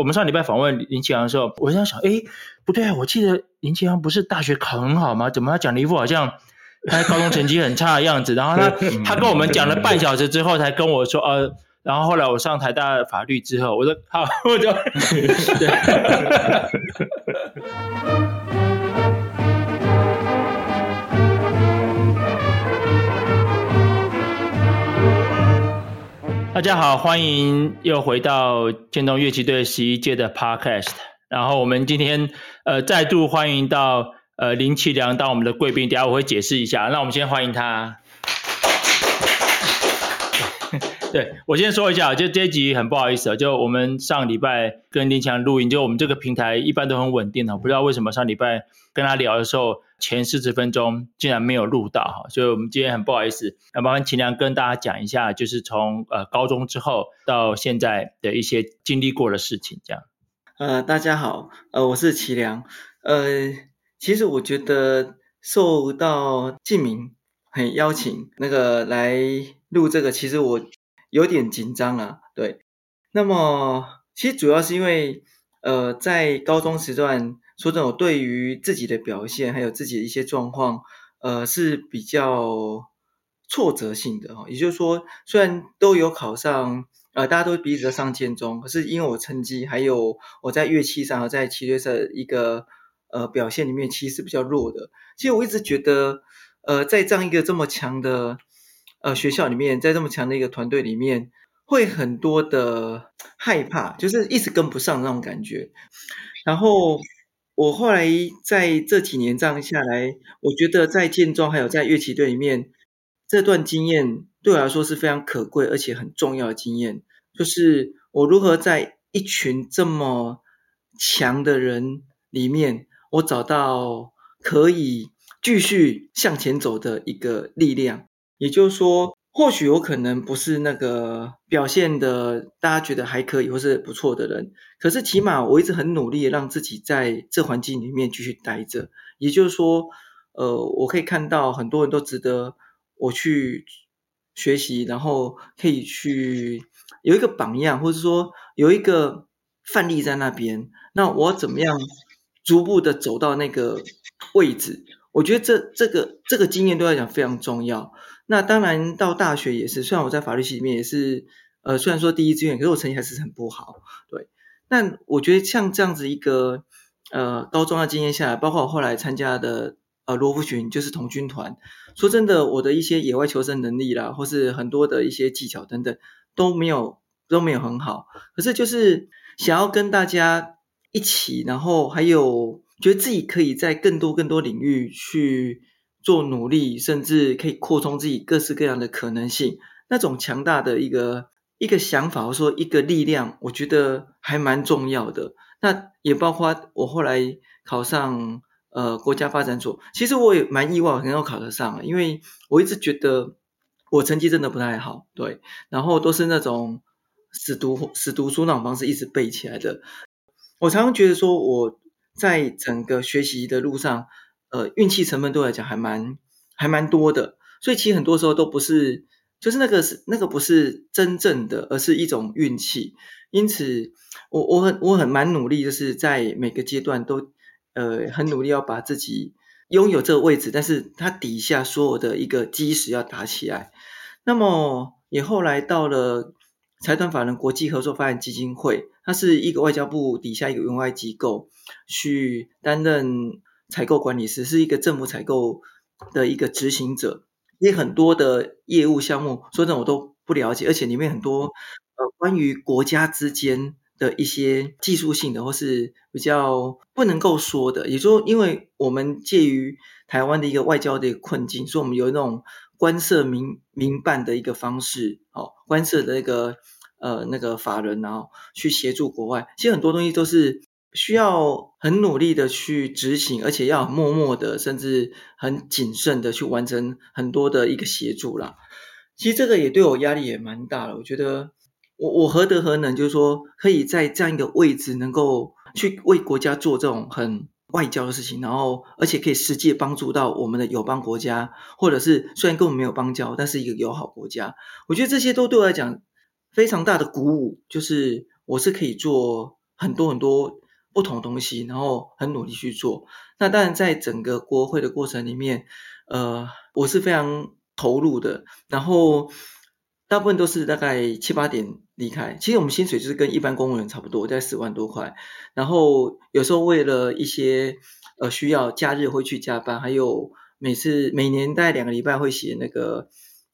我们上礼拜访问林奇阳的时候，我在想，哎，不对啊，我记得林奇阳不是大学考很好吗？怎么他讲了一副好像他高中成绩很差的样子？然后他 他跟我们讲了半小时之后，才跟我说，呃，然后后来我上台大法律之后，我说好，我就 大家好，欢迎又回到建东乐器队十一届的 Podcast。然后我们今天呃再度欢迎到呃林奇良当我们的贵宾，等下我会解释一下。那我们先欢迎他。对，我先说一下，就这一集很不好意思啊，就我们上礼拜跟林强录音，就我们这个平台一般都很稳定的，不知道为什么上礼拜跟他聊的时候。前四十分钟竟然没有录到哈，所以我们今天很不好意思，那麻烦奇良跟大家讲一下，就是从呃高中之后到现在的一些经历过的事情，这样。呃，大家好，呃，我是奇良，呃，其实我觉得受到静明很邀请那个来录这个，其实我有点紧张啊，对。那么其实主要是因为呃在高中时段。说真的，我对于自己的表现还有自己的一些状况，呃，是比较挫折性的哈。也就是说，虽然都有考上，呃，大家都彼此的上建中，可是因为我成绩还有我在乐器上，在旗队赛的一个呃表现里面，其实是比较弱的。其实我一直觉得，呃，在这样一个这么强的呃学校里面，在这么强的一个团队里面，会很多的害怕，就是一直跟不上那种感觉，然后。我后来在这几年这样下来，我觉得在建中还有在乐器队里面，这段经验对我来说是非常可贵而且很重要的经验，就是我如何在一群这么强的人里面，我找到可以继续向前走的一个力量，也就是说。或许我可能不是那个表现的大家觉得还可以或是不错的人，可是起码我一直很努力让自己在这环境里面继续待着。也就是说，呃，我可以看到很多人都值得我去学习，然后可以去有一个榜样，或者说有一个范例在那边。那我怎么样逐步的走到那个位置？我觉得这这个这个经验对我来讲非常重要。那当然，到大学也是。虽然我在法律系里面也是，呃，虽然说第一志愿，可是我成绩还是很不好。对，但我觉得像这样子一个，呃，高中的经验下来，包括我后来参加的，呃，罗浮群就是童军团。说真的，我的一些野外求生能力啦，或是很多的一些技巧等等，都没有都没有很好。可是就是想要跟大家一起，然后还有觉得自己可以在更多更多领域去。做努力，甚至可以扩充自己各式各样的可能性，那种强大的一个一个想法，或说一个力量，我觉得还蛮重要的。那也包括我后来考上呃国家发展所，其实我也蛮意外，很有考得上，因为我一直觉得我成绩真的不太好，对，然后都是那种死读死读书那种方式一直背起来的。我常常觉得说我在整个学习的路上。呃，运气成分对我来讲还蛮还蛮多的，所以其实很多时候都不是，就是那个是那个不是真正的，而是一种运气。因此，我我很我很蛮努力，就是在每个阶段都呃很努力要把自己拥有这个位置，但是它底下所有的一个基石要打起来。那么也后来到了财团法人国际合作发展基金会，它是一个外交部底下一个援外机构去担任。采购管理师是一个政府采购的一个执行者，也很多的业务项目，说真的我都不了解，而且里面很多呃关于国家之间的一些技术性的或是比较不能够说的，也就，因为我们介于台湾的一个外交的一个困境，所以我们有那种官设民民办的一个方式，哦，官设的那个呃那个法人，然后去协助国外，其实很多东西都是。需要很努力的去执行，而且要默默的，甚至很谨慎的去完成很多的一个协助啦。其实这个也对我压力也蛮大的。我觉得我我何德何能，就是说可以在这样一个位置，能够去为国家做这种很外交的事情，然后而且可以实际帮助到我们的友邦国家，或者是虽然跟我们没有邦交，但是一个友好国家。我觉得这些都对我来讲非常大的鼓舞，就是我是可以做。很多很多不同东西，然后很努力去做。那当然，在整个国会的过程里面，呃，我是非常投入的，然后大部分都是大概七八点离开。其实我们薪水就是跟一般公务员差不多，在四万多块。然后有时候为了一些呃需要，假日会去加班，还有每次每年大概两个礼拜会写那个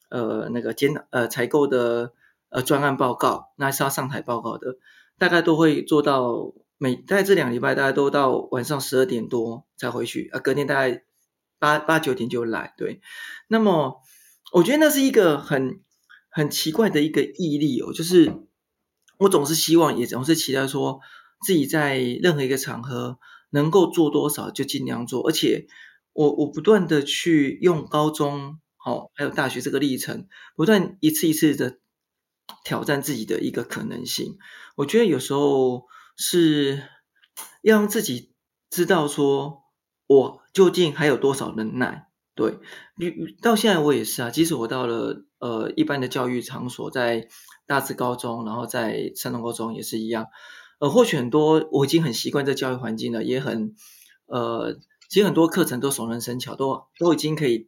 呃那个检呃采购的呃专案报告，那是要上台报告的，大概都会做到每大概这两个礼拜大家都到晚上十二点多才回去啊，隔天大概。八八九点就来，对。那么，我觉得那是一个很很奇怪的一个毅力哦，就是我总是希望，也总是期待说自己在任何一个场合能够做多少就尽量做，而且我我不断的去用高中好还有大学这个历程，不断一次一次的挑战自己的一个可能性。我觉得有时候是要让自己知道说。我究竟还有多少能耐？对，你到现在我也是啊。即使我到了呃一般的教育场所，在大智高中，然后在山东高中也是一样。呃，或许很多我已经很习惯这教育环境了，也很呃，其实很多课程都熟能生巧，都都已经可以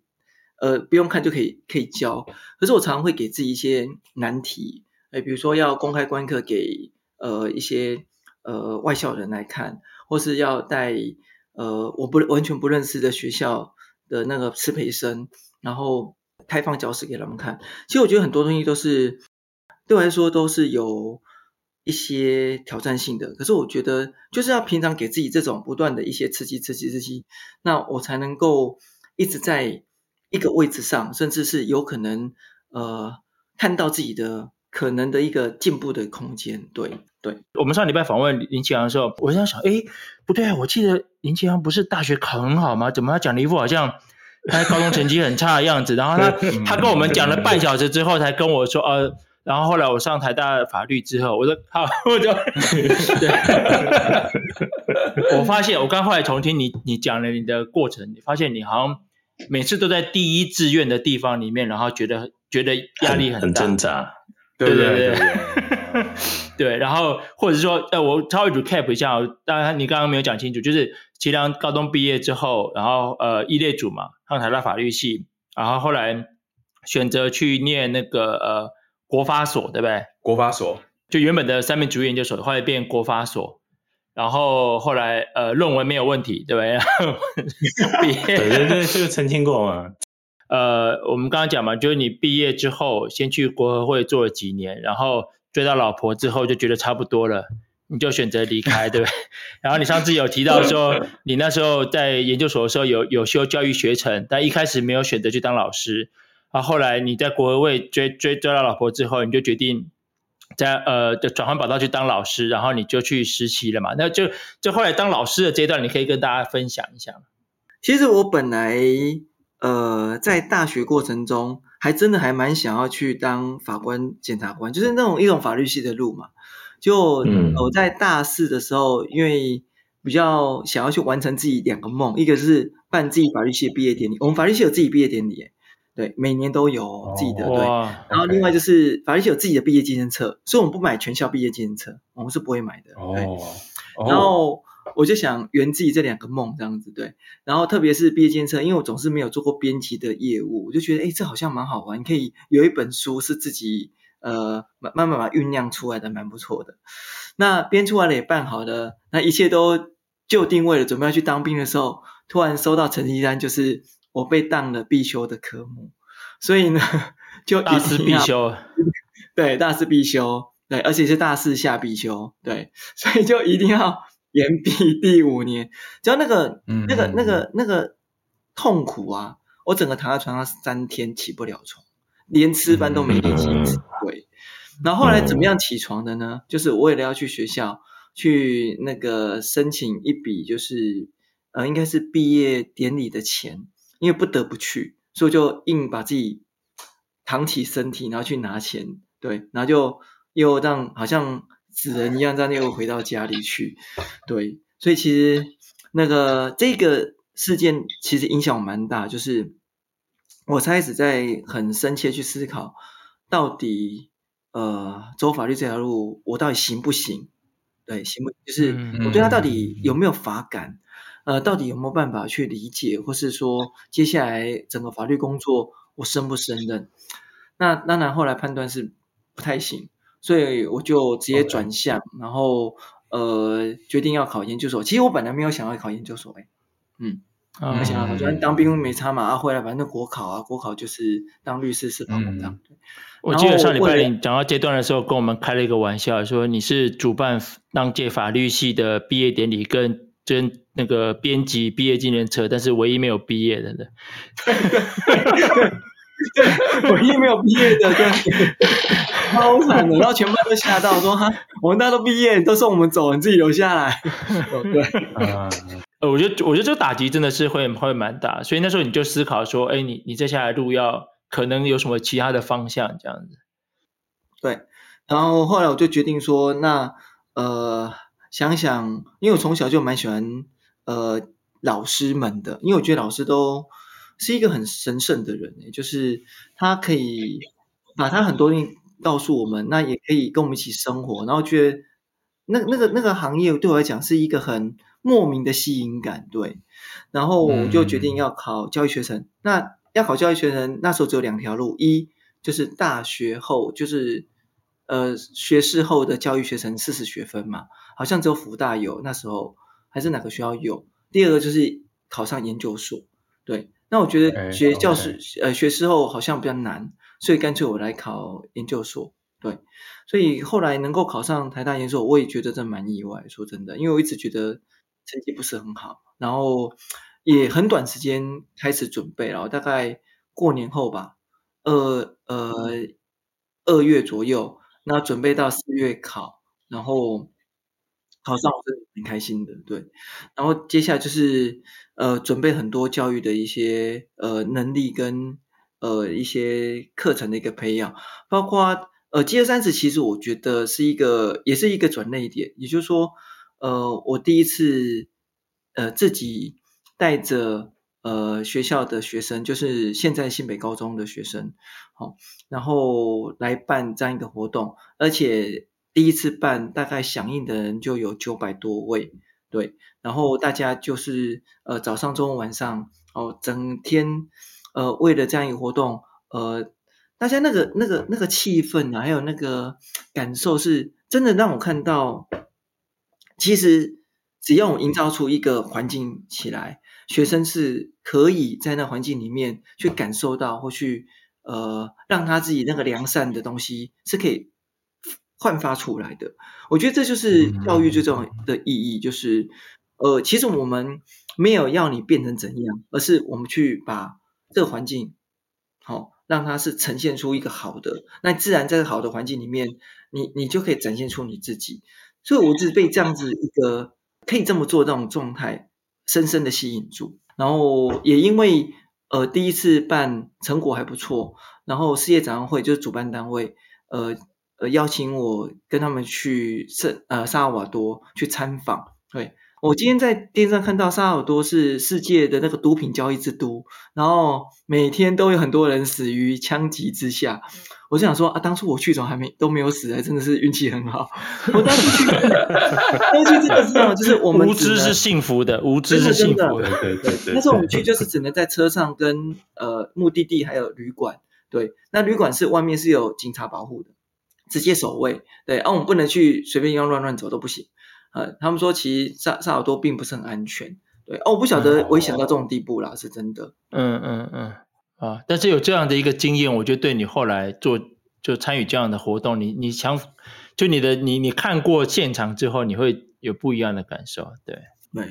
呃不用看就可以可以教。可是我常常会给自己一些难题，哎，比如说要公开观课给呃一些呃外校人来看，或是要带。呃，我不完全不认识的学校的那个师培生，然后开放教室给他们看。其实我觉得很多东西都是对我来说都是有一些挑战性的。可是我觉得就是要平常给自己这种不断的一些刺激、刺激、刺激，那我才能够一直在一个位置上，甚至是有可能呃看到自己的可能的一个进步的空间。对。对，我们上礼拜访问林奇阳的时候，我在想，哎，不对啊，我记得林奇阳不是大学考很好吗？怎么他讲了一副好像他高中成绩很差的样子？然后他 他跟我们讲了半小时之后，才跟我说，呃，然后后来我上台大法律之后，我说好，我就，对，我发现我刚后来重听你你讲了你的过程，你发现你好像每次都在第一志愿的地方里面，然后觉得觉得压力很大，很挣扎，对对对。对 对，然后或者是说，呃，我稍微 recap 一下，当然你刚刚没有讲清楚，就是齐良高中毕业之后，然后呃，一列组嘛，上台大法律系，然后后来选择去念那个呃国法所，对不对？国法所就原本的三民主义研究所，后来变国法所，然后后来呃论文没有问题，对不对？对对对，这个 澄清过嘛？呃，我们刚刚讲嘛，就是你毕业之后先去国合会做了几年，然后。追到老婆之后就觉得差不多了，你就选择离开，对不对？然后你上次有提到说，你那时候在研究所的时候有有修教育学程，但一开始没有选择去当老师。然后后来你在国合会追追追到老婆之后，你就决定在呃的转换跑道去当老师，然后你就去实习了嘛？那就就后来当老师的阶段，你可以跟大家分享一下。其实我本来呃在大学过程中。还真的还蛮想要去当法官、检察官，就是那种一种法律系的路嘛。就我在大四的时候，因为比较想要去完成自己两个梦，一个是办自己法律系的毕业典礼，我们法律系有自己毕业典礼，对，每年都有自己的。对，然后另外就是法律系有自己的毕业纪念册，所以我们不买全校毕业纪念册，我们是不会买的。对，然后。我就想圆自己这两个梦，这样子对。然后特别是毕业纪念册，因为我总是没有做过编辑的业务，我就觉得，哎，这好像蛮好玩。你可以有一本书是自己呃慢慢慢慢酝酿出来的，蛮不错的。那编出来了也办好了，那一切都就定位了，准备要去当兵的时候，突然收到成绩单，就是我被当了必修的科目，所以呢，就大四必修，对，大四必修，对，而且是大四下必修，对，所以就一定要。延毕第五年，只要那个、嗯、那个、那个、那个痛苦啊！我整个躺在床上三天起不了床，连吃饭都没力气吃。对，然后后来怎么样起床的呢？就是我为了要去学校去那个申请一笔，就是呃，应该是毕业典礼的钱，因为不得不去，所以就硬把自己扛起身体，然后去拿钱。对，然后就又让好像。死人一样，在那个回到家里去，对，所以其实那个这个事件其实影响我蛮大，就是我开始在很深切去思考，到底呃走法律这条路我到底行不行？对，行不就是我对他到底有没有法感，嗯、呃，到底有没有办法去理解，或是说接下来整个法律工作我胜不胜任？那当然后来判断是不太行，所以我就直接转向.然后呃决定要考研究所。其实我本来没有想要考研究所，哎，嗯。啊，没想到，昨天当兵没差嘛，啊，回来反正国考啊，国考就是当律师是保这样。我记得上礼拜你讲到阶段的时候，跟我们开了一个玩笑，说你是主办当届法律系的毕业典礼，跟跟那个编辑毕业纪念册，但是唯一没有毕业的，对对，唯一没有毕业的，对，超惨的，然后全班都吓到，说哈，我们大家都毕业，都送我们走，你自己留下来。对。呃，我觉得，我觉得这个打击真的是会会蛮大，所以那时候你就思考说，哎，你你接下来路要可能有什么其他的方向这样子。对，然后后来我就决定说，那呃，想想，因为我从小就蛮喜欢呃老师们的，因为我觉得老师都是一个很神圣的人，就是他可以把他很多东西告诉我们，那也可以跟我们一起生活，然后觉得那那个那个行业对我来讲是一个很。莫名的吸引感，对，然后我就决定要考教育学程。嗯、那要考教育学程，那时候只有两条路：一就是大学后，就是呃学士后的教育学程四十学分嘛，好像只有福大有，那时候还是哪个学校有。第二个就是考上研究所，对。那我觉得学教师、okay. 呃学士后好像比较难，所以干脆我来考研究所。对，所以后来能够考上台大研究所，我也觉得这蛮意外。说真的，因为我一直觉得。成绩不是很好，然后也很短时间开始准备，然后大概过年后吧，二呃二月左右，那准备到四月考，然后考上我是很开心的，对。然后接下来就是呃准备很多教育的一些呃能力跟呃一些课程的一个培养，包括呃饥饿三十，其实我觉得是一个也是一个转捩点，也就是说。呃，我第一次呃自己带着呃学校的学生，就是现在新北高中的学生，好、然后来办这样一个活动，而且第一次办大概响应的人就有九百多位，对，然后大家就是呃早上、中午、晚上哦，整天呃为了这样一个活动，呃，大家那个那个那个气氛啊，还有那个感受，是真的让我看到。其实，只要我们营造出一个环境起来，学生是可以在那环境里面去感受到，或去呃，让他自己那个良善的东西是可以焕发出来的。我觉得这就是教育最重要的意义，就是呃，其实我们没有要你变成怎样，而是我们去把这个环境好、哦，让它是呈现出一个好的，那自然在好的环境里面，你你就可以展现出你自己。所以，我只被这样子一个可以这么做这种状态深深的吸引住。然后，也因为呃第一次办成果还不错，然后世界展望会就是主办单位呃呃邀请我跟他们去圣呃萨尔瓦多去参访，对。我今天在电视上看到萨尔多是世界的那个毒品交易之都，然后每天都有很多人死于枪击之下。我就想说啊，当初我去总还没都没有死，还真的是运气很好。我当初去，当初真的是这样，就是我们无知是幸福的，无知是幸福的。对对对，对。那时候我们去就是只能在车上跟呃目的地还有旅馆，对，那旅馆是外面是有警察保护的，直接守卫。对，啊，我们不能去随便要乱乱走都不行。呃，他们说其实萨萨尔多并不是很安全，对哦，我不晓得危险到这种地步啦，是真的。嗯嗯嗯啊，但是有这样的一个经验，我觉得对你后来做就参与这样的活动，你你想就你的你你看过现场之后，你会有不一样的感受，对对，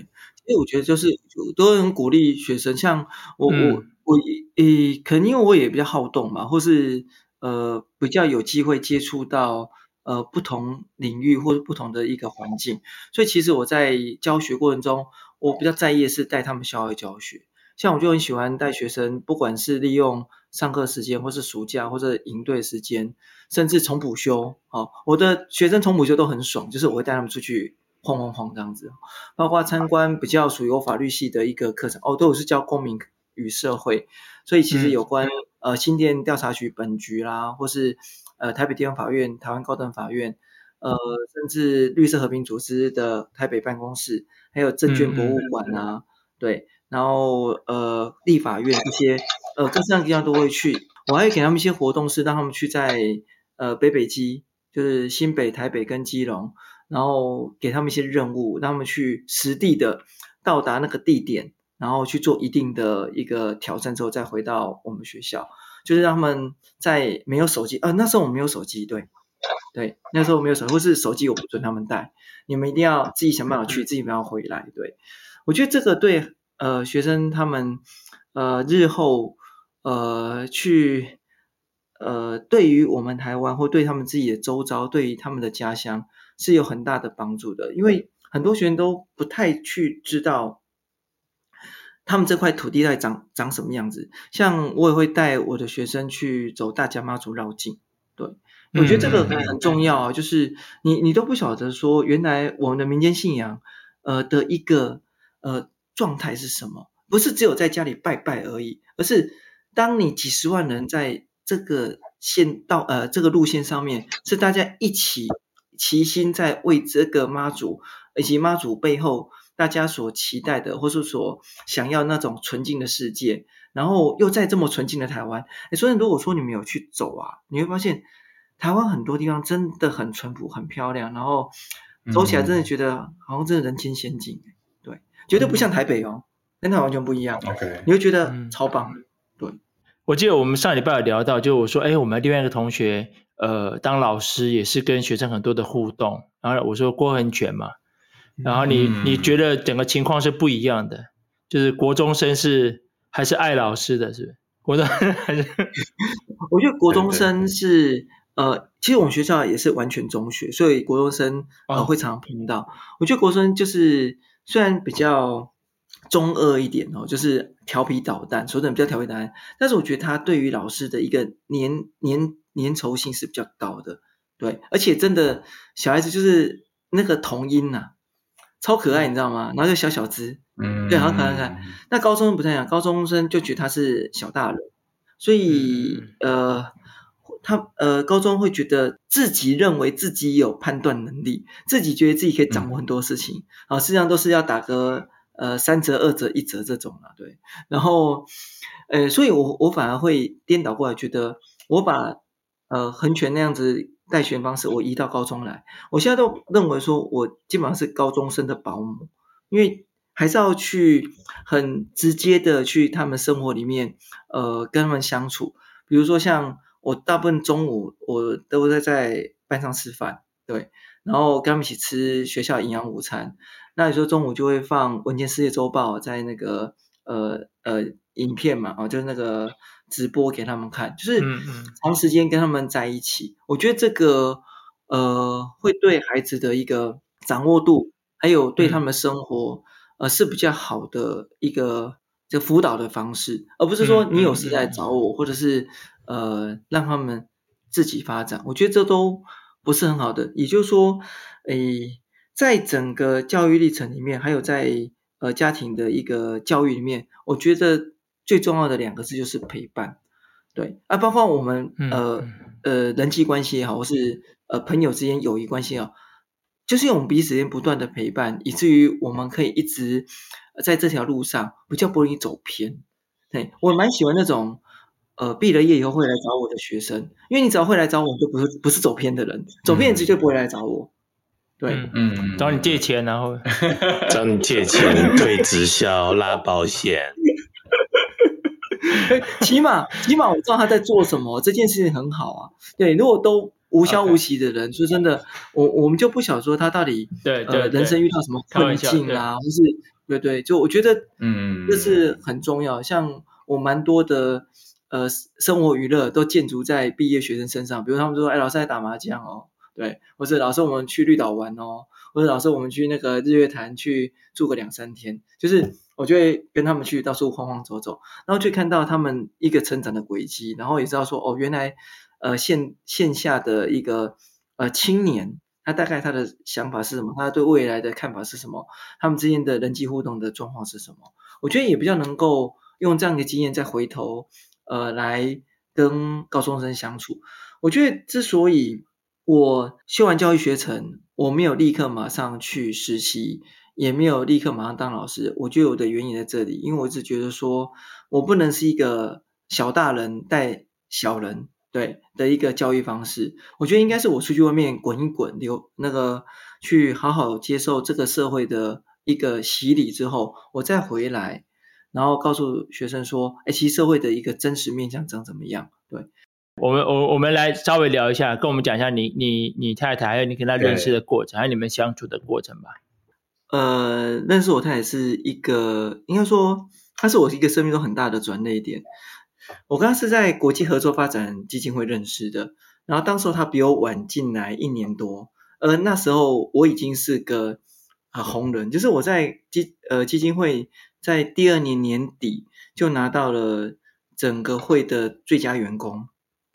因为我觉得就是都很鼓励学生，像我、嗯、我我诶，可能因为我也比较好动嘛，或是呃比较有机会接触到。呃，不同领域或者不同的一个环境，所以其实我在教学过程中，我比较在意的是带他们校外教学。像我就很喜欢带学生，不管是利用上课时间，或是暑假，或者营队时间，甚至重补修。哦，我的学生重补修都很爽，就是我会带他们出去晃晃晃这样子，包括参观比较属于我法律系的一个课程。哦，对，我是教公民与社会，所以其实有关、嗯、呃新店调查局本局啦，或是。呃，台北地方法院、台湾高等法院，呃，甚至绿色和平组织的台北办公室，还有证券博物馆啊，嗯、对，然后呃，立法院这些呃各式各样的地方都会去。我还会给他们一些活动，是让他们去在呃北北基，就是新北、台北跟基隆，然后给他们一些任务，让他们去实地的到达那个地点，然后去做一定的一个挑战之后，再回到我们学校，就是让他们在没有手机，呃，那时候我没有手机，对。对，那时候我没有手机，或是手机我不准他们带，你们一定要自己想办法去，自己不要回来。对，我觉得这个对呃学生他们呃日后呃去呃对于我们台湾或对他们自己的周遭，对于他们的家乡是有很大的帮助的，因为很多学生都不太去知道他们这块土地在长长什么样子。像我也会带我的学生去走大甲妈祖绕境，对。我觉得这个很重要啊，就是你你都不晓得说，原来我们的民间信仰，呃的一个呃状态是什么？不是只有在家里拜拜而已，而是当你几十万人在这个线道呃这个路线上面，是大家一起齐心在为这个妈祖以及妈祖背后大家所期待的，或是所想要那种纯净的世界，然后又在这么纯净的台湾，所以如果说你们有去走啊，你会发现。台湾很多地方真的很淳朴、很漂亮，然后走起来真的觉得好像真的人间仙境，对，绝对不像台北哦，跟它完全不一样。OK，你会觉得超棒。对，我记得我们上礼拜有聊到，就我说，哎，我们另外一个同学，呃，当老师也是跟学生很多的互动，然后我说郭恒全嘛，然后你你觉得整个情况是不一样的，就是国中生是还是爱老师的，是不是？国中还是？我觉得国中生是。呃，其实我们学校也是完全中学，所以国中生呃会常常碰到。哦、我觉得国中生就是虽然比较中二一点哦，就是调皮捣蛋，说的比较调皮捣蛋，但是我觉得他对于老师的一个粘粘粘稠性是比较高的，对，而且真的小孩子就是那个童音呐、啊，超可爱，你知道吗？然后就小小只，嗯，对，好可爱可爱。那高中生不太一样，高中生就觉得他是小大人，所以、嗯、呃。他呃，高中会觉得自己认为自己有判断能力，自己觉得自己可以掌握很多事情啊，实际上都是要打个呃三折、二折、一折这种啊，对。然后呃，所以我我反而会颠倒过来，觉得我把呃横拳那样子带学方式，我移到高中来。我现在都认为说，我基本上是高中生的保姆，因为还是要去很直接的去他们生活里面呃跟他们相处，比如说像。我大部分中午我都在在班上吃饭，对，然后跟他们一起吃学校营养午餐。那有时候中午就会放《文件世界周报》在那个呃呃影片嘛，哦，就是那个直播给他们看，就是长时间跟他们在一起。我觉得这个呃会对孩子的一个掌握度，还有对他们的生活呃是比较好的一个就辅导的方式，而不是说你有事来找我，或者是。呃，让他们自己发展，我觉得这都不是很好的。也就是说，诶，在整个教育历程里面，还有在呃家庭的一个教育里面，我觉得最重要的两个字就是陪伴。对啊，包括我们呃呃人际关系也好，或是呃朋友之间友谊关系也好，就是用我们彼此间不断的陪伴，以至于我们可以一直在这条路上比较不容易走偏。对，我蛮喜欢那种。呃，毕了业以后会来找我的学生，因为你只要会来找我，就不是不是走偏的人，走偏人绝对不会来找我。对，嗯，找你借钱，然后找你借钱、推直销、拉保险。起码 起码我知道他在做什么，这件事情很好啊。对，如果都无消无息的人，说.真的，我我们就不晓说他到底对呃、人生遇到什么困境啊，或是对对，就我觉得嗯，这是很重要。嗯、像我蛮多的。呃，生活娱乐都建筑在毕业学生身上，比如他们说，哎，老师在打麻将哦，对，或者老师我们去绿岛玩哦，或者老师我们去那个日月潭去住个两三天，就是我就会跟他们去到处晃晃走走，然后去看到他们一个成长的轨迹，然后也知道说，哦，原来呃线线下的一个呃青年，他大概他的想法是什么，他对未来的看法是什么，他们之间的人际互动的状况是什么，我觉得也比较能够用这样的经验再回头。呃，来跟高中生相处，我觉得之所以我修完教育学程，我没有立刻马上去实习，也没有立刻马上当老师。我觉得我的原因在这里，因为我一直觉得说，我不能是一个小大人带小人，对的一个教育方式。我觉得应该是我出去外面滚一滚，留那个去好好接受这个社会的一个洗礼之后，我再回来，然后告诉学生说，哎，其实社会的一个真实面向长怎么样？对。我们我我们来稍微聊一下，跟我们讲一下你你你太太还有你跟她认识的过程，还有你们相处的过程吧。呃，认识我太太是一个，应该说她是我一个生命中很大的转捩点。我跟她是在国际合作发展基金会认识的，然后当时候她比我晚进来一年多，而那时候我已经是个啊红人，就是我在基呃基金会在第二年年底就拿到了整个会的最佳员工。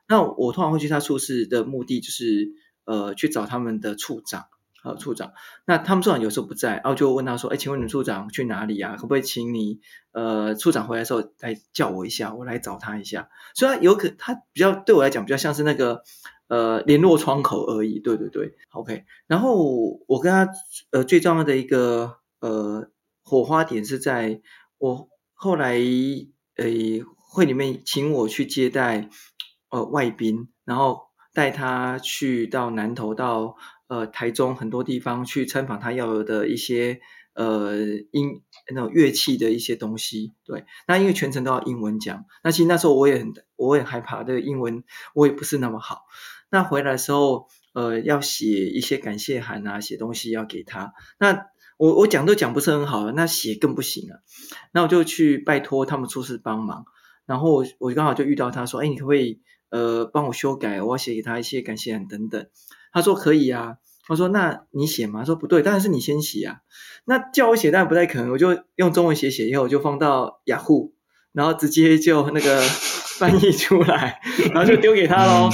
那我通常会去他处室的目的就是，呃，去找他们的处长，呃，处长。那他们处长有时候不在，然后就问他说：“哎，请问你们处长去哪里啊？可不可以请你，呃，处长回来的时候来叫我一下，我来找他一下。”虽然有可他比较对我来讲比较像是那个，呃，联络窗口而已。对对对，OK。然后我跟他，呃，最重要的一个，呃，火花点是在我后来，呃，会里面请我去接待。呃，外宾，然后带他去到南投到呃台中很多地方去参访他要有的一些呃音那种乐器的一些东西。对，那因为全程都要英文讲，那其实那时候我也很我也害怕这个英文我也不是那么好。那回来的时候，呃，要写一些感谢函啊，写东西要给他。那我我讲都讲不是很好，那写更不行了。那我就去拜托他们出事帮忙，然后我我刚好就遇到他说，哎，你可不可以？呃，帮我修改，我要写给他一些感谢函等等。他说可以啊。我说那你写吗？他说不对，当然是你先写啊。那叫我写当然不太可能，我就用中文写写，以后我就放到雅虎，然后直接就那个 翻译出来，然后就丢给他喽。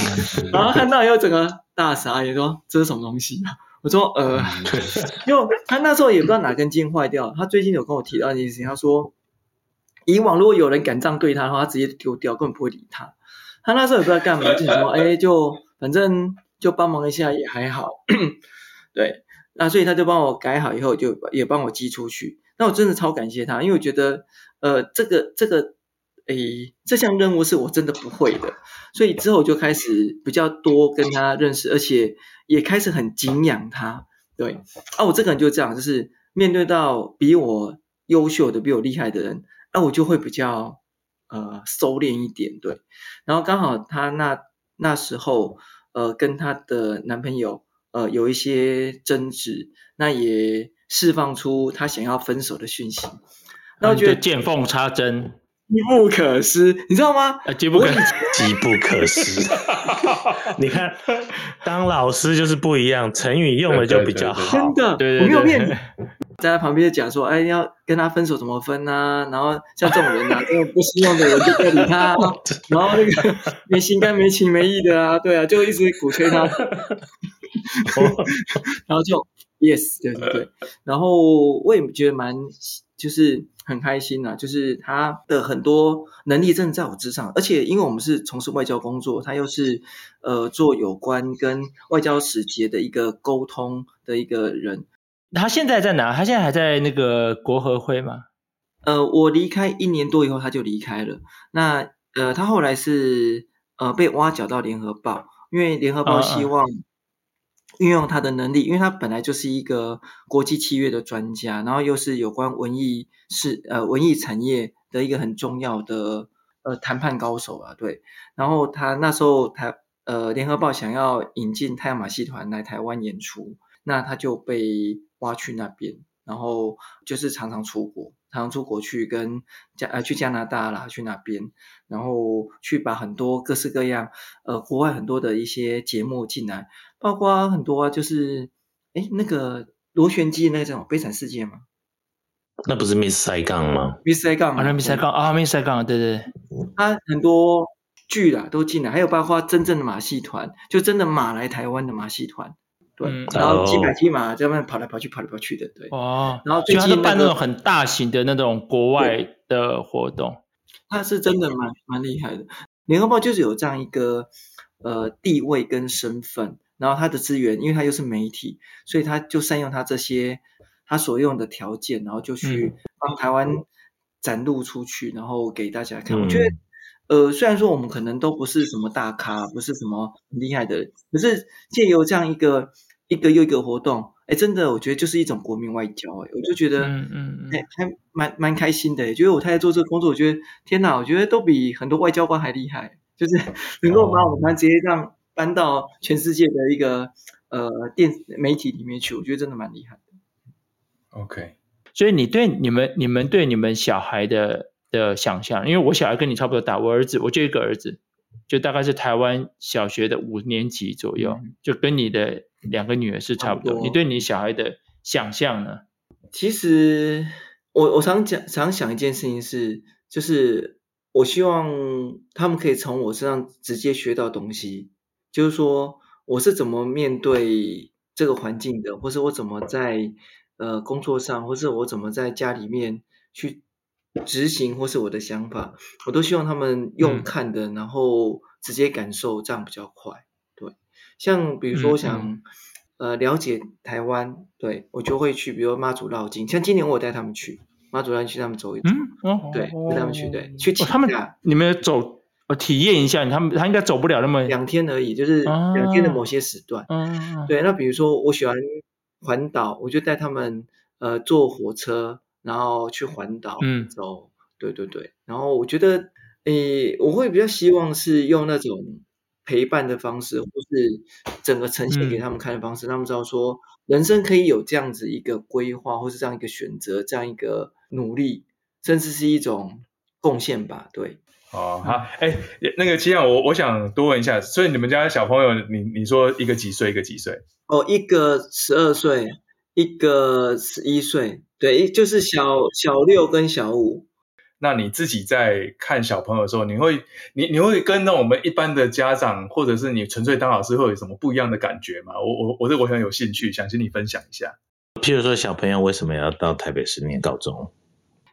然后看到以后整个大傻眼，说这是什么东西啊？我说呃，因为他那时候也不知道哪根筋坏掉。他最近有跟我提到一件事情，他说以往如果有人敢这样对他的话，他直接丢掉，根本不会理他。他那时候也不知道干嘛，就想说，哎，就反正就帮忙一下也还好，对，那所以他就帮我改好以后，就也帮我寄出去。那我真的超感谢他，因为我觉得，呃，这个这个，诶，这项任务是我真的不会的，所以之后就开始比较多跟他认识，而且也开始很敬仰他。对，啊，我这个人就这样，就是面对到比我优秀的、比我厉害的人，那我就会比较。呃，收敛一点，对。然后刚好他那那时候，呃，跟她的男朋友，呃，有一些争执，那也释放出她想要分手的讯息。那我觉得见缝插针，机不可失，你知道吗？啊，机不可失，机不可失。你看，当老师就是不一样，成语用的就比较好。真的，对对对，我没有骗你。在他旁边讲说，哎，要跟他分手怎么分啊？然后像这种人啊，这种不实用的人就不要理他。然后那个没心肝、没情没义的啊，对啊，就一直鼓吹他。然后就 yes，对对对。然后我也觉得蛮，就是很开心啊，就是他的很多能力真的在我之上，而且因为我们是从事外交工作，他又是呃做有关跟外交使节的一个沟通的一个人。他现在在哪？他现在还在那个国合会吗？呃，我离开一年多以后，他就离开了。那呃，他后来是呃被挖角到联合报，因为联合报希望运用他的能力，因为他本来就是一个国际契约的专家，然后又是有关文艺是呃文艺产业的一个很重要的呃谈判高手啊。对，然后他那时候台呃联合报想要引进太阳马戏团来台湾演出，那他就被。挖去那边，然后就是常常出国，常常出国去跟加呃去加拿大啦，去那边，然后去把很多各式各样呃国外很多的一些节目进来，包括很多啊，就是哎那个螺旋机那种悲惨世界吗？那不是 Miss Saigon 吗？Miss Saigon 啊，Miss Saigon 啊，Miss Saigon，对对，他很多剧啦都进来，还有包括真正的马戏团，就真的马来台湾的马戏团。对，然后骑马骑马在外面跑来跑去，跑来跑去的，对。哦，然后最近、那个、办那种很大型的那种国外的活动，他是真的蛮蛮厉害的。联合报就是有这样一个呃地位跟身份，然后他的资源，因为他又是媒体，所以他就善用他这些他所用的条件，然后就去帮台湾展露出去，然后给大家看。嗯、我觉得，呃，虽然说我们可能都不是什么大咖，不是什么很厉害的人，可是借由这样一个一个又一个活动。哎，真的，我觉得就是一种国民外交。哎，我就觉得，嗯嗯，哎，还蛮蛮开心的。觉得我太太做这个工作，我觉得天哪，我觉得都比很多外交官还厉害。就是 能够把我们直接这样搬到全世界的一个呃电媒体里面去，我觉得真的蛮厉害的。OK，所以你对你们、你们对你们小孩的的想象，因为我小孩跟你差不多大，我儿子我就一个儿子，就大概是台湾小学的五年级左右，嗯、就跟你的。两个女儿是差不多，你对你小孩的想象呢？其实我我常讲常想一件事情是，就是我希望他们可以从我身上直接学到东西，就是说我是怎么面对这个环境的，或是我怎么在呃工作上，或是我怎么在家里面去执行，或是我的想法，我都希望他们用看的，嗯、然后直接感受，这样比较快。像比如说，我想、呃了解台湾，对我就会去，比如妈祖绕境。像今年我带他们去妈祖绕境，去他们走一走，嗯哦、对，带他们去，对，去体验、哦、他们你们走呃体验一下，他们他应该走不了那么两天而已，就是两天的某些时段。嗯、对，那比如说我喜欢环岛，我就带他们呃坐火车，然后去环岛走。嗯、对对对，然后我觉得诶，我会比较希望是用那种。陪伴的方式，或是整个呈现给他们看的方式，让他们知道说，人生可以有这样子一个规划，或是这样一个选择，这样一个努力，甚至是一种贡献吧。对，哦，好，哎，那个齐亮，我我想多问一下，所以你们家小朋友，你你说一个几岁，一个几岁？哦，一个十二岁，一个十一岁，对，就是小小六跟小五。那你自己在看小朋友的时候，你会你你会跟那我们一般的家长，或者是你纯粹当老师，会有什么不一样的感觉吗？我我我这我很有兴趣，想请你分享一下。譬如说，小朋友为什么要到台北市念高中？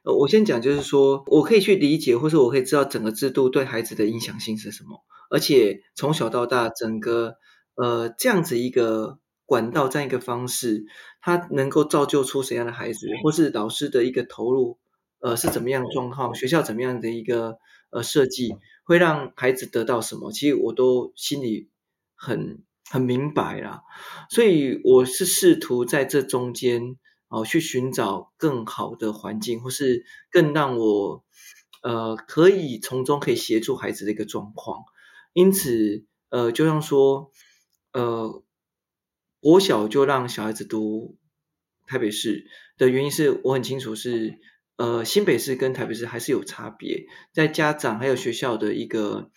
呃，我先讲，就是说我可以去理解，或是我可以知道整个制度对孩子的影响性是什么，而且从小到大，整个呃这样子一个管道，这样一个方式，它能够造就出怎样的孩子，或是老师的一个投入。呃，是怎么样状况？学校怎么样的一个呃设计，会让孩子得到什么？其实我都心里很很明白啦，所以我是试图在这中间哦、去寻找更好的环境，或是更让我呃可以从中可以协助孩子的一个状况。因此，呃，就像说，呃，国小就让小孩子读台北市的原因是我很清楚是。呃，新北市跟台北市还是有差别，在家长还有学校的一个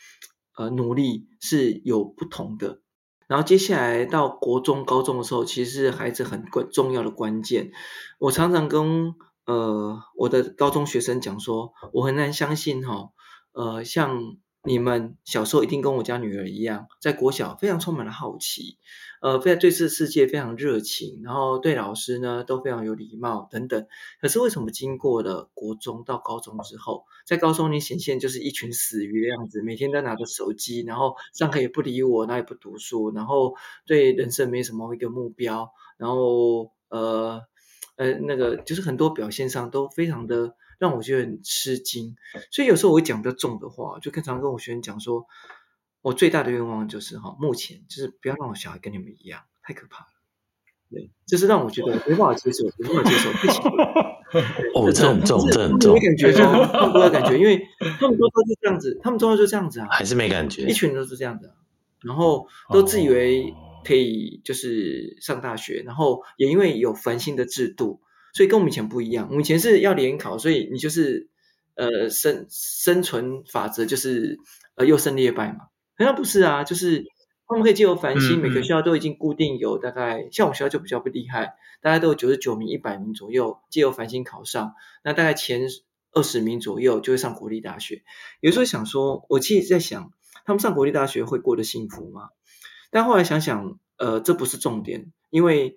呃努力是有不同的。然后接下来到国中、高中的时候，其实是孩子很关重要的关键。我常常跟呃我的高中学生讲说，我很难相信哈，呃，像你们小时候一定跟我家女儿一样，在国小非常充满了好奇。呃，非常对这世界非常热情，然后对老师呢都非常有礼貌等等。可是为什么经过了国中到高中之后，在高中你显现就是一群死鱼的样子，每天都拿着手机，然后上课也不理我，那也不读书，然后对人生没什么一个目标，然后呃呃那个就是很多表现上都非常的让我觉得很吃惊。所以有时候我会讲比较重的话，就经常跟我学生讲说。我最大的愿望就是哈，目前就是不要让我小孩跟你们一样，太可怕了。对，这是让我觉得没办法接受，没办法接受，不行。哦，这很重，这很重，没感觉哦，他们都有感觉，因为他们都都是这样子，他们从小就这样子啊，还是没感觉，一群人都是这样子啊，然后都自以为可以就是上大学，然后也因为有繁星的制度，所以跟我们以前不一样。我们以前是要联考，所以你就是呃生生存法则就是呃优胜劣败嘛。好像不是啊，就是他们可以借由繁星，嗯、每个学校都已经固定有大概，像我们学校就比较不厉害，大概都有九十九名、一百名左右借由繁星考上，那大概前二十名左右就会上国立大学。有时候想说，我其实在想，他们上国立大学会过得幸福吗？但后来想想，呃，这不是重点，因为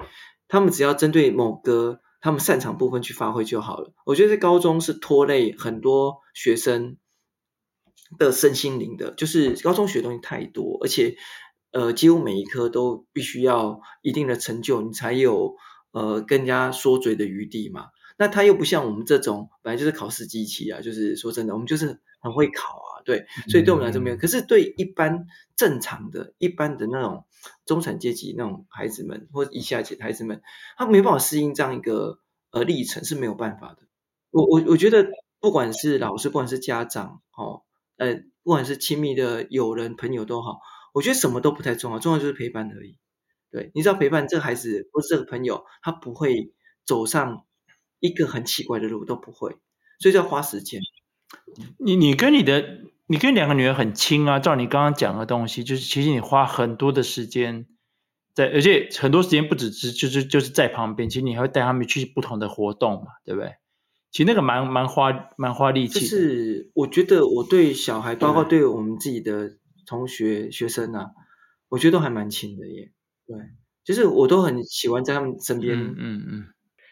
他们只要针对某个他们擅长部分去发挥就好了。我觉得在高中是拖累很多学生的身心灵的，就是高中学东西太多，而且呃，几乎每一科都必须要一定的成就，你才有呃跟人家说嘴的余地嘛。那他又不像我们这种本来就是考试机器啊，就是说真的，我们就是很会考啊，对，所以对我们来说没有。嗯、可是对一般正常的、一般的那种中产阶级那种孩子们或以下级的孩子们，他没办法适应这样一个呃历程是没有办法的。我我我觉得，不管是老师，不管是家长，哦，呃，不管是亲密的友人、朋友都好。我觉得什么都不太重要，重要就是陪伴而已。对，你知道陪伴这个孩子或是这个朋友，他不会走上一个很奇怪的路，都不会，所以就要花时间。你你跟你的你跟两个女儿很亲啊，照你刚刚讲的东西，就是其实你花很多的时间在，而且很多时间不只是就是就是在旁边，其实你还会带他们去不同的活动嘛，对不对？其实那个蛮蛮花蛮花力气。就是我觉得我对小孩，包括对我们自己的。同学、学生啊，我觉得都还蛮亲的耶。对，就是我都很喜欢在他们身边。嗯嗯嗯，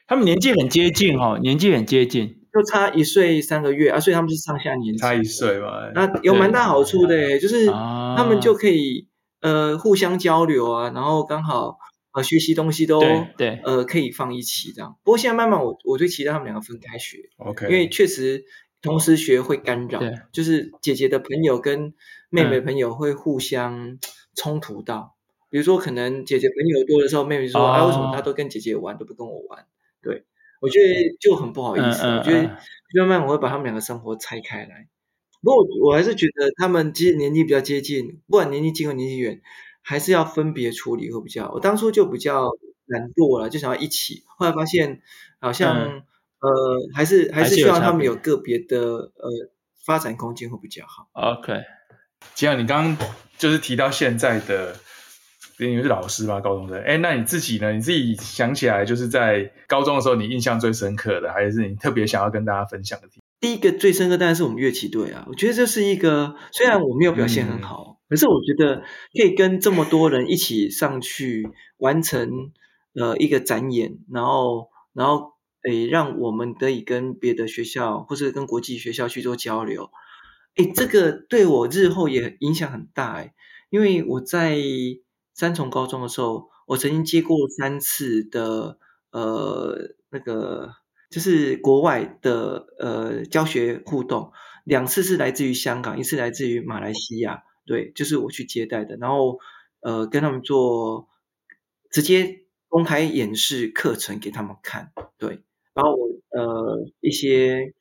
他们年纪很接近哦，年纪很接近，就差一岁三个月啊，所以他们是上下年纪。差一岁嘛，那有蛮大好处的耶，就是他们就可以呃互相交流啊，然后刚好呃学习东西都对呃可以放一起这样。不过现在慢慢我我就期待他们两个分开学，OK，因为确实同时学会干扰，对，就是姐姐的朋友跟。妹妹朋友会互相冲突到，比如说可能姐姐朋友多的时候，妹妹说：“啊，为什么她都跟姐姐玩，都不跟我玩？”对，我觉得就很不好意思。我觉得慢慢我会把他们两个生活拆开来。不过我还是觉得他们其实年纪比较接近，不管年纪近或年纪远，还是要分别处理会比较好。我当初就比较懒惰了，就想要一起，后来发现好像呃还是还是希望他们有个别的呃发展空间会比较好。OK。既然你刚刚就是提到现在的，因为是老师嘛，高中生，哎，那你自己呢？你自己想起来，就是在高中的时候，你印象最深刻的，还是你特别想要跟大家分享的？第一个最深刻当然是我们乐器队啊，我觉得这是一个，虽然我没有表现很好，嗯、可是我觉得可以跟这么多人一起上去完成呃一个展演，然后然后诶让我们得以跟别的学校或是跟国际学校去做交流。哎，这个对我日后也影响很大哎，因为我在三重高中的时候，我曾经接过三次的呃那个就是国外的呃教学互动，两次是来自于香港，一次来自于马来西亚，对，就是我去接待的，然后呃跟他们做直接公开演示课程给他们看，对，然后我呃一些。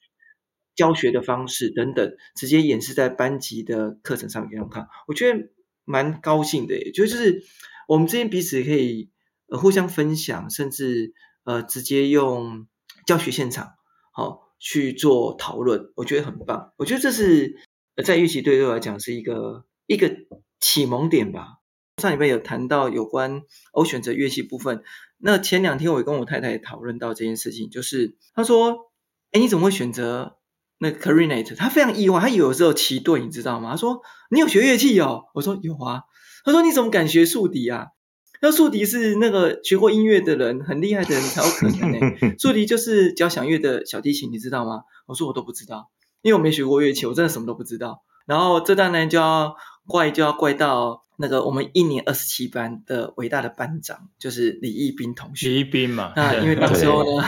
教学的方式等等，直接演示在班级的课程上面给他们看，我觉得蛮高兴的。就是我们之间彼此可以互相分享，甚至呃直接用教学现场好、去做讨论，我觉得很棒。我觉得这是在乐器对对我来讲是一个一个启蒙点吧。上礼拜有谈到有关我选择乐器部分，那前两天我也跟我太太讨论到这件事情，就是她说：“哎，你怎么会选择？”那个 clarinet 他非常意外，他有时候奇对，你知道吗？他说：“你有学乐器哦？”我说：“有啊。”他说：“你怎么敢学竖笛啊？那竖笛是那个学过音乐的人，很厉害的人才有可能呢。竖笛就是交响乐的小提琴，你知道吗？”我说：“我都不知道，因为我没学过乐器，我真的什么都不知道。”然后这当然就要怪，就要怪到那个我们一年二十七班的伟大的班长，就是李义斌同学。李义斌嘛，那因为 当时候呢，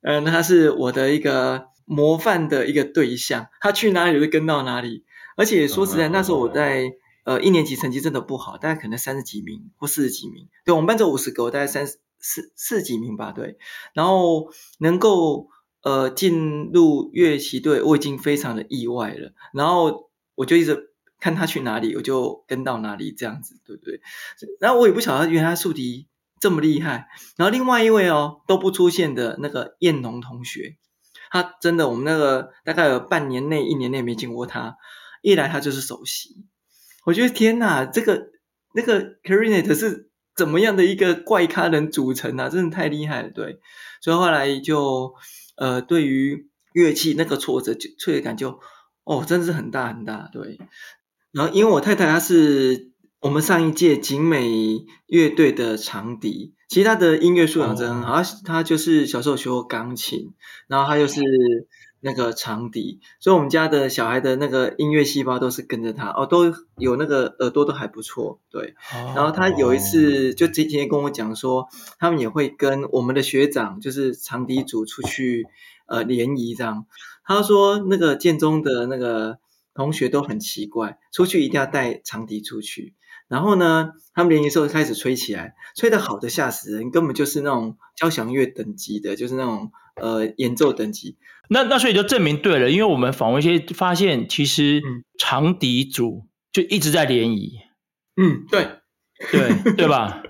嗯，他是我的一个。模范的一个对象，他去哪里就跟到哪里。而且说实在，那时候我在呃一年级成绩真的不好，大概可能三十几名或四十几名。对，我们班只有五十个，我大概三十四四十几名吧。对，然后能够呃进入乐器队，我已经非常的意外了。然后我就一直看他去哪里，我就跟到哪里，这样子，对不对？然后我也不晓得原来竖笛这么厉害。然后另外一位哦都不出现的那个燕农同学。他真的，我们那个大概有半年内、一年内没见过他，一来他就是首席。我觉得天哪，这个那个 clarinet 是怎么样的一个怪咖人组成啊？真的太厉害了，对。所以后来就呃，对于乐器那个挫折就挫折感就哦，真的是很大很大，对。然后因为我太太她是我们上一届景美乐队的长笛。其实他的音乐素养真好，他他就是小时候学过钢琴，然后他又是那个长笛，所以我们家的小孩的那个音乐细胞都是跟着他哦，都有那个耳朵都还不错，对。然后他有一次就今天跟我讲说，他们也会跟我们的学长，就是长笛组出去呃联谊这样。他说那个建中的那个同学都很奇怪，出去一定要带长笛出去。然后呢，他们联谊时候开始吹起来，吹得好的吓死人，根本就是那种交响乐等级的，就是那种呃演奏等级。那那所以就证明对了，因为我们访问一些发现，其实长笛组就一直在联谊。嗯，对，对 对吧？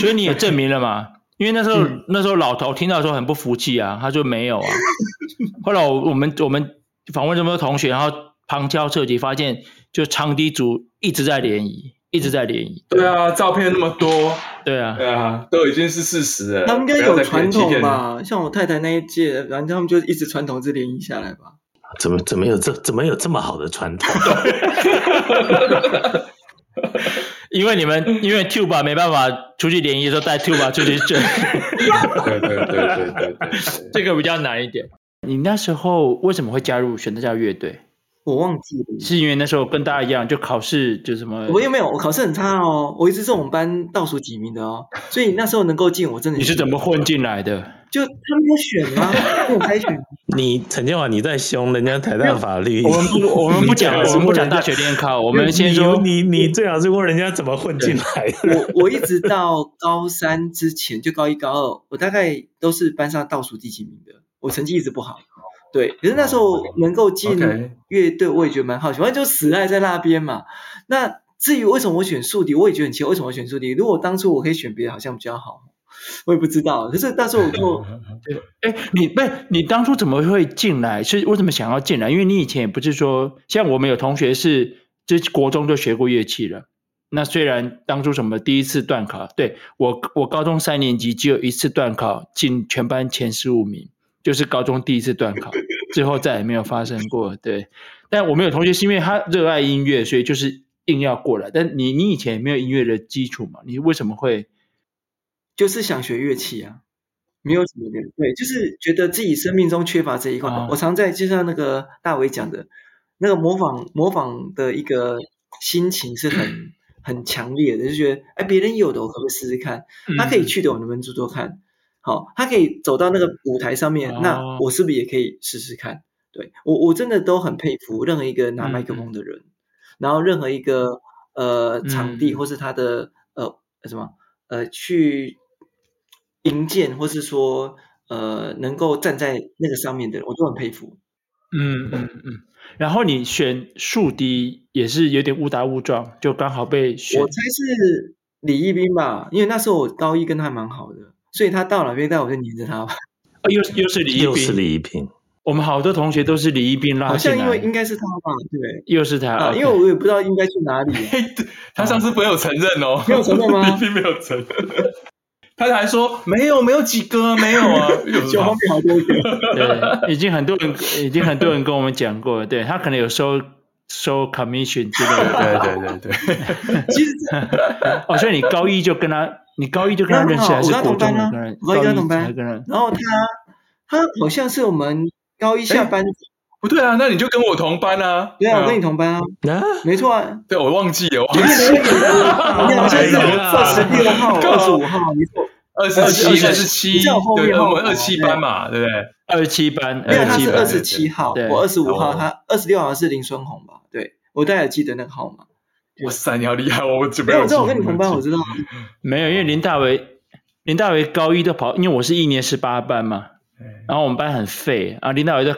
所以你也证明了嘛？因为那时候、嗯、那时候老头听到的时候很不服气啊，他说没有啊。后来我们我们访问这么多同学，然后旁敲侧击发现，就长笛组一直在联谊。一直在联谊，对啊，照片那么多，对啊，对啊，都已经是事实了。他们应该有传统吧？像我太太那一届，反正他们就一直传统是联谊下来吧？怎么怎么有这怎么有这么好的传统？因为你们因为 tuba 没办法出去联谊的时候带 tuba 出去 chơi。对对对对对对，这个比较难一点。你那时候为什么会加入选择教育乐队？我忘记了，是因为那时候跟大家一样，就考试就什么？我也没有，我考试很差哦，我一直是我们班倒数几名的哦，所以那时候能够进，我真的。你是怎么混进来的？就他们有选啊，我开选。你陈建华，你在凶人家台大法律？我们不，我们不讲，我们不讲大学联考，我们先说你，你最好是问人家怎么混进来的。我我一直到高三之前，就高一高二，我大概都是班上倒数第几名的，我成绩一直不好。对，可是那时候能够进乐队，我也觉得蛮好奇，反正就死赖在那边嘛。那至于为什么我选竖笛，我也觉得很奇怪，为什么我选竖笛？如果当初我可以选别的，好像比较好，我也不知道。可是那时候我就，哎，你不是你当初怎么会进来？是为什么想要进来？因为你以前也不是说，像我们有同学是，就国中就学过乐器了。那虽然当初什么第一次段考，对，我我高中三年级只有一次段考进全班前十五名。就是高中第一次断考，之后再也没有发生过。对，但我们有同学是因为他热爱音乐，所以就是硬要过来。但你你以前也没有音乐的基础嘛？你为什么会？就是想学乐器啊，没有什么的。对，就是觉得自己生命中缺乏这一块。哦、我常在就像那个大伟讲的，那个模仿模仿的一个心情是很 很强烈的，就觉得哎，别人有的我可不可以试试看？他可以去的，我能不能做做看？好，他可以走到那个舞台上面，哦、那我是不是也可以试试看？对，我，我真的都很佩服任何一个拿麦克风的人，嗯、然后任何一个呃场地或是他的、嗯、呃什么呃去营建，或是说呃能够站在那个上面的人，我都很佩服。嗯嗯嗯。然后你选竖笛也是有点误打误撞，就刚好被选。我猜是李一斌吧，因为那时候我高一跟他蛮好的。所以他到哪边带我就黏着他吧。啊，又又是李一斌，又是李一斌。我们好多同学都是李一斌拉进来。好像因为应该是他吧，对。又是他，啊，因为我也不知道应该去哪里。他上次没有承认哦，没有承认吗？李一斌没有承认。他还说没有，没有几个，没有啊。就后面好多个。对，已经很多人，已经很多人跟我们讲过，对，他可能有收收 commission 之类的。对对对对。其实，哦，所以你高一就跟他。你高一就跟他认识还是国中的？高一跟他同班，然后他他好像是我们高一下班。不对啊，那你就跟我同班啊。对啊，我跟你同班啊。没错啊。对，我忘记了。你好像是二十六号、二十五号，没错。二十七、二十七，对，我们二七班嘛，对不对？二七班，没有，他是二十七号，我二十五号，他二十六号是林孙红吧？对，我大概记得那个号码。哇塞，你好厉害！我准备。没有，我知道我跟你同班，我知道。没有，因为林大为，林大为高一都跑，因为我是一年十八班嘛。然后我们班很废啊，林大为就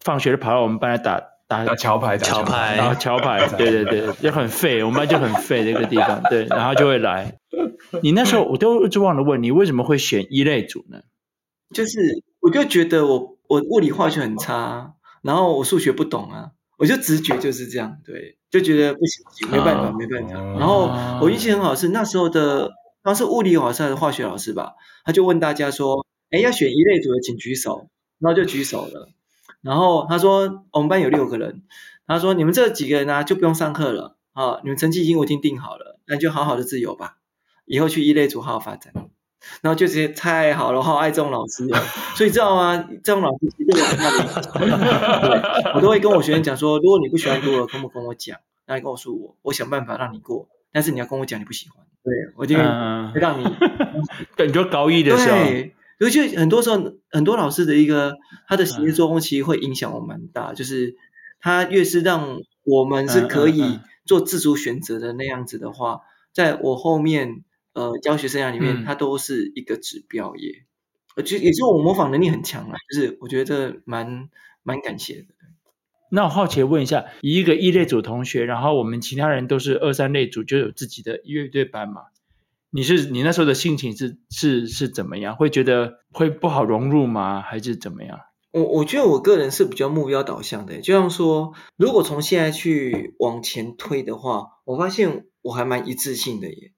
放学就跑到我们班来打打打桥牌，桥牌，然后桥牌，对对对，就很废。我们班就很废这个地方，对，然后就会来。你那时候我都一直忘了问你，为什么会选一类组呢？就是我就觉得我我物理化学很差，然后我数学不懂啊。我就直觉就是这样，对，就觉得不行，没办法，没办法。然后我运气很好，是那时候的，当时物理老师还是化学老师吧，他就问大家说：“哎，要选一类组的，请举手。”然后就举手了。然后他说：“我们班有六个人。”他说：“你们这几个人呢，就不用上课了啊，你们成绩已经我已经定好了，那就好好的自由吧，以后去一类组好好发展。”然后就直接太好了，好爱这种老师，所以知道吗？这种老师其实对我很大的，我都会跟我学生讲说，如果你不喜欢读了，可不跟我讲？那你告诉我，我想办法让你过。但是你要跟我讲你不喜欢，对我就会让你。对，你就高一的时候，对，尤其很多时候，很多老师的一个他的行为作风其实会影响我蛮大，就是他越是让我们是可以做自主选择的那样子的话，在我后面。呃，教学生涯里面，它都是一个指标耶。就也是我模仿能力很强啦，就是我觉得蛮蛮感谢的。那我好奇问一下，一个一类组同学，然后我们其他人都是二三类组，就有自己的乐队班嘛？你是你那时候的心情是是是怎么样？会觉得会不好融入吗？还是怎么样？我我觉得我个人是比较目标导向的，就像说，如果从现在去往前推的话，我发现我还蛮一致性的耶。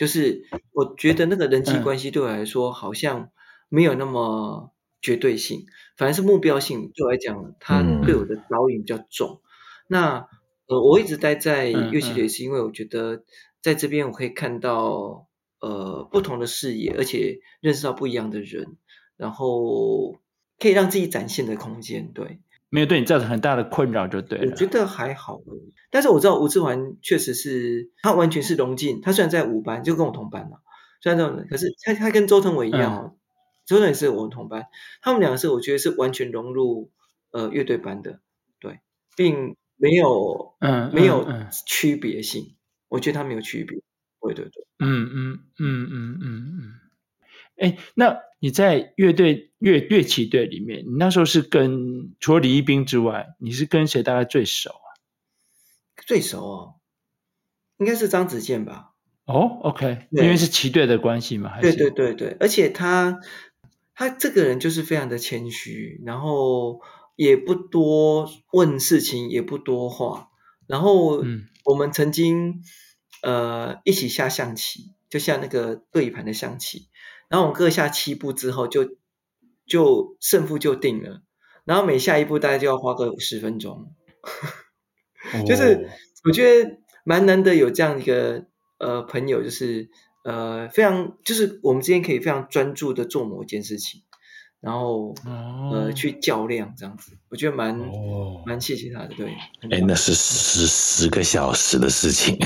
就是我觉得那个人际关系对我来说好像没有那么绝对性，反而是目标性对我来讲，它对我的导引比较重。那呃，我一直待在乐器队，是因为我觉得在这边我可以看到呃不同的视野，而且认识到不一样的人，然后可以让自己展现的空间，对。没有对你造成很大的困扰就对了。我觉得还好，但是我知道吴志环确实是他完全是融进，他虽然在五班就跟我同班嘛，虽然这种，可是他他跟周腾伟一样哦，嗯、周腾伟是我们同班，他们两个是我觉得是完全融入呃乐队班的，对，并没有嗯没有区别性，嗯嗯、我觉得他没有区别，对对对，嗯嗯嗯嗯嗯嗯，哎那。你在乐队乐乐器队里面，你那时候是跟除了李一冰之外，你是跟谁大概最熟啊？最熟哦，应该是张子健吧？哦，OK，因为是旗队的关系嘛？还是对对对对，而且他他这个人就是非常的谦虚，然后也不多问事情，也不多话。然后我们曾经、嗯、呃一起下象棋，就下那个对盘的象棋。然后我们各下七步之后就，就就胜负就定了。然后每下一步大概就要花个十分钟，就是我觉得蛮难得有这样一个呃朋友，就是呃非常就是我们之间可以非常专注的做某一件事情，然后呃去较量这样子，我觉得蛮蛮谢谢他的，对。哎，那是十十个小时的事情，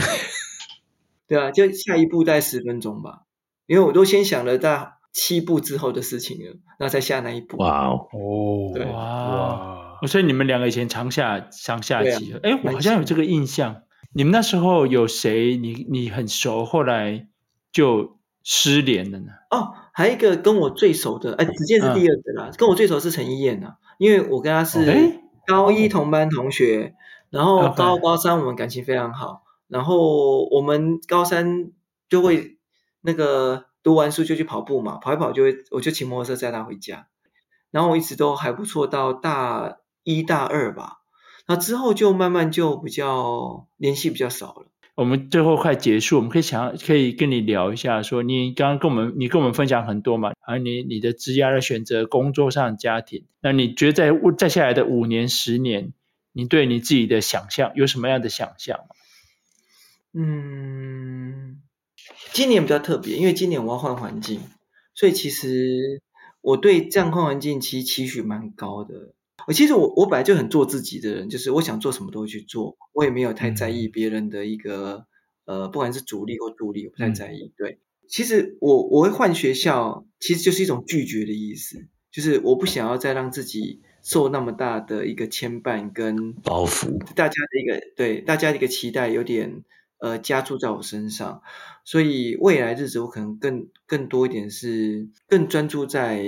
对啊，就下一步大概十分钟吧。因为我都先想了大七步之后的事情了，然后再下那一步。哇哦，对哇，所以你们两个以前常下常下棋。哎，我好像有这个印象。你们那时候有谁你你很熟，后来就失联了呢？哦，还有一个跟我最熟的，哎，子健是第二个啦。跟我最熟是陈一燕呐，因为我跟他是高一同班同学，然后高高三我们感情非常好，然后我们高三就会。那个读完书就去跑步嘛，跑一跑就会，我就骑摩托车载他回家，然后我一直都还不错，到大一大二吧，那之后就慢慢就比较联系比较少了。我们最后快结束，我们可以想可以跟你聊一下，说你刚刚跟我们你跟我们分享很多嘛，而你你的职业的选择、工作上、家庭，那你觉得在在下来的五年、十年，你对你自己的想象有什么样的想象吗？嗯。今年比较特别，因为今年我要换环境，所以其实我对这样换环境其实期许蛮高的。我其实我我本来就很做自己的人，就是我想做什么都会去做，我也没有太在意别人的一个呃，不管是主力或助力，我不太在意。对，其实我我会换学校，其实就是一种拒绝的意思，就是我不想要再让自己受那么大的一个牵绊跟包袱，大家的一个对大家的一个期待有点。呃，加注在我身上，所以未来日子我可能更更多一点是更专注在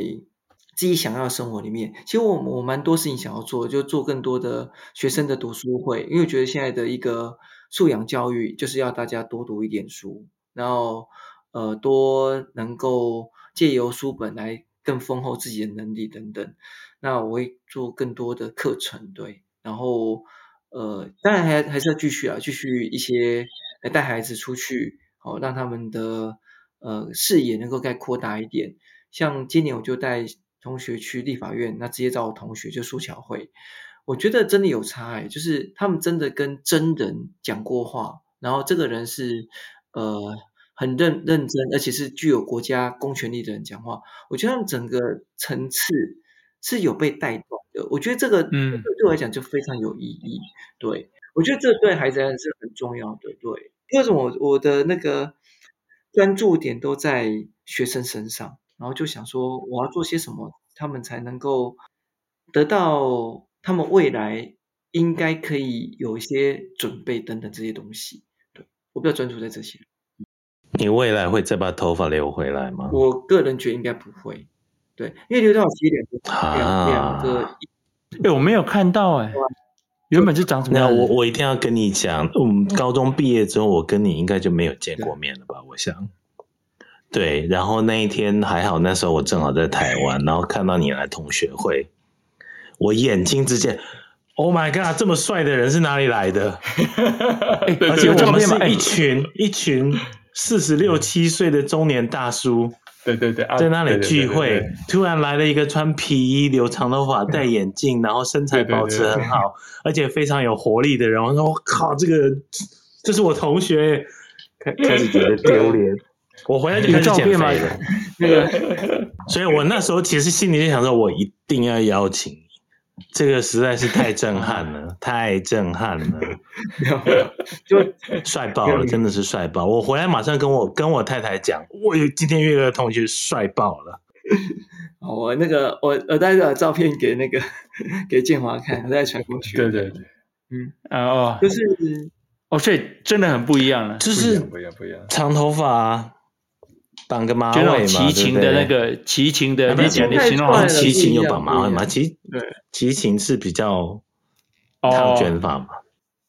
自己想要的生活里面。其实我我蛮多事情想要做，就做更多的学生的读书会，因为我觉得现在的一个素养教育就是要大家多读一点书，然后呃多能够借由书本来更丰厚自己的能力等等。那我会做更多的课程，对，然后。呃，当然还还是要继续啊，继续一些带孩子出去，好、哦、让他们的呃视野能够再扩大一点。像今年我就带同学去立法院，那直接找我同学就苏巧慧，我觉得真的有差哎，就是他们真的跟真人讲过话，然后这个人是呃很认认真，而且是具有国家公权力的人讲话，我觉得他们整个层次是有被带动的。我觉得这个嗯，对我来讲就非常有意义。对，我觉得这对孩子来讲是很重要的。对，为什么我我的那个专注点都在学生身上，然后就想说我要做些什么，他们才能够得到他们未来应该可以有一些准备等等这些东西。对，我比较专注在这些。你未来会再把头发留回来吗？我个人觉得应该不会，对，因为留到其实两两两个，哎，我没有看到哎，原本是长什么样？那我我一定要跟你讲，我们高中毕业之后，我跟你应该就没有见过面了吧？我想，对，然后那一天还好，那时候我正好在台湾，然后看到你来同学会，我眼睛之间，Oh my God，这么帅的人是哪里来的？而且我们是一群一群。四十六七岁的中年大叔，对对对，在那里聚会，突然来了一个穿皮衣、留长头发、戴眼镜，然后身材保持很好，而且非常有活力的人。我说：“我靠，这个这是我同学。”开开始觉得丢脸。我回来就开始减肥了。那个，所以我那时候其实心里就想说，我一定要邀请。这个实在是太震撼了，太震撼了，没有没有，就帅爆了，真的是帅爆！我回来马上跟我跟我太太讲，我有今天约了同学，帅爆了。我那个我我带个照片给那个给建华看，我再传过去。对对对，嗯啊哦，就是哦，所以真的很不一样了，就是不一样不一样，长头发。绑个马尾嘛，齐秦的那个齐秦的，你讲的形容好像齐秦有绑马尾吗？齐对，齐秦是比较烫卷发嘛。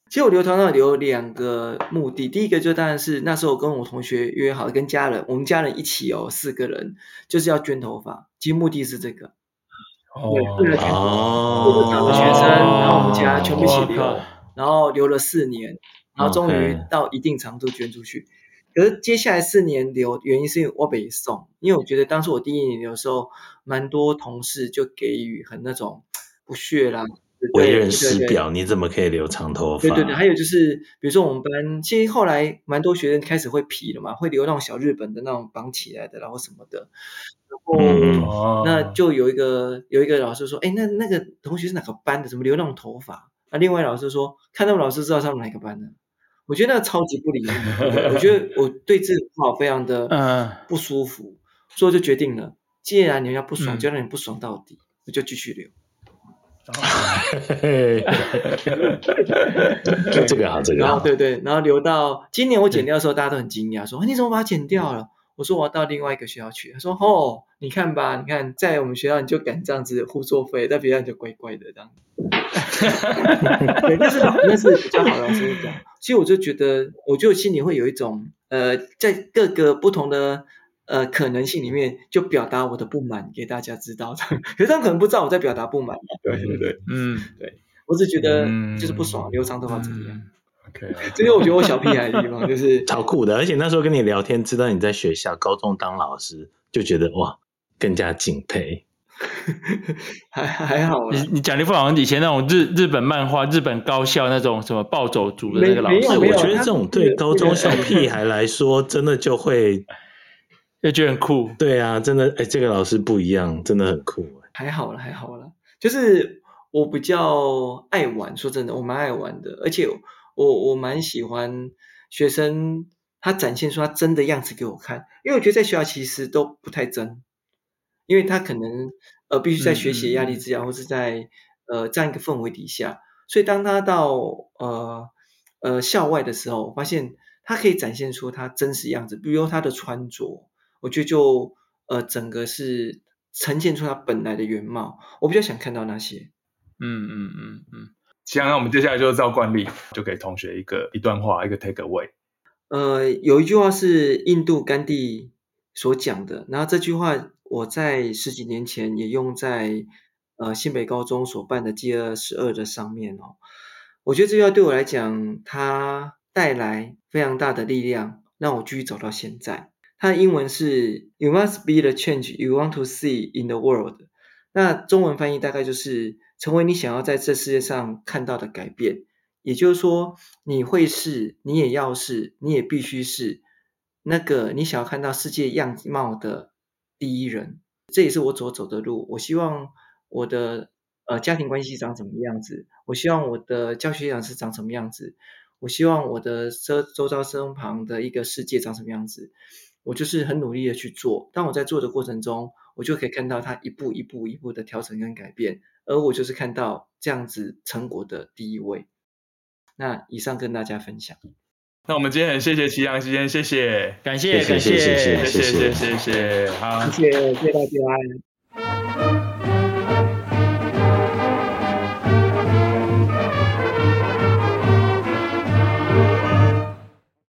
其实我留头发留两个目的，第一个就当然是那时候跟我同学约好，跟家人，我们家人一起哦，四个人就是要捐头发，其实目的是这个。哦，哦，学生，然后我们家全部一起留，然后留了四年，然后终于到一定长度捐出去。可是接下来四年留，原因是因为我北送，因为我觉得当时我第一年留的时候，蛮多同事就给予很那种 不屑啦，为人师表，你怎么可以留长头发？对对对，还有就是，比如说我们班，其实后来蛮多学生开始会皮了嘛，会留那种小日本的那种绑起来的，然后什么的，然后、嗯、那就有一个有一个老师说，哎，那那个同学是哪个班的？怎么留那种头发？那另外老师说，看他们老师知道他们哪个班的。我觉得那个超级不礼貌，我觉得我对这个话非常的不舒服，所以就决定了，既然你们要不爽，就让你不爽到底，我就继续留。这个好，这个好。对对，然后留到今年我剪掉的时候，大家都很惊讶，说你怎么把它剪掉了？我说我要到另外一个学校去。他说哦，你看吧，你看在我们学校你就敢这样子互作废，在别人就乖乖的这样。对，但是那是比较好的老师讲。其实我就觉得，我就心里会有一种，呃，在各个不同的呃可能性里面，就表达我的不满给大家知道。可是他们可能不知道我在表达不满。对对对，嗯，对，我只觉得就是不爽，留长头发怎么样？OK，这个我觉得我小屁孩的地方就是 超酷的，而且那时候跟你聊天，知道你在学校高中当老师，就觉得哇，更加敬佩。还还好，你你讲的不好像以前那种日日本漫画、日本高校那种什么暴走族的那个老师，我觉得这种对高中小屁孩来说，真的就会 就觉得很酷。对啊，真的，哎，这个老师不一样，真的很酷。还好了，还好了，就是我比较爱玩，说真的，我蛮爱玩的，而且我我蛮喜欢学生他展现出他真的样子给我看，因为我觉得在学校其实都不太真。因为他可能呃必须在学习压力之下，嗯、或是在呃这样一个氛围底下，所以当他到呃呃校外的时候，我发现他可以展现出他真实样子，比如他的穿着，我觉得就呃整个是呈现出他本来的原貌。我比较想看到那些。嗯嗯嗯嗯。行，那我们接下来就照惯例，就给同学一个一段话，一个 take away。呃，有一句话是印度甘地所讲的，然后这句话。我在十几年前也用在呃新北高中所办的 G 二十二的上面哦，我觉得这句话对我来讲，它带来非常大的力量，让我继续走到现在。它的英文是 "You must be the change you want to see in the world"，那中文翻译大概就是成为你想要在这世界上看到的改变。也就是说，你会是，你也要是，你也必须是。那个你想要看到世界样貌的第一人。这也是我所走的路。我希望我的呃家庭关系长什么样子，我希望我的教学养是长什么样子，我希望我的周周遭身旁的一个世界长什么样子。我就是很努力的去做。当我在做的过程中，我就可以看到他一步一步一步的调整跟改变，而我就是看到这样子成果的第一位。那以上跟大家分享。那我们今天很谢谢齐阳，今天谢谢，感谢，感谢，谢谢，谢谢，谢谢，好，谢谢，谢谢大家。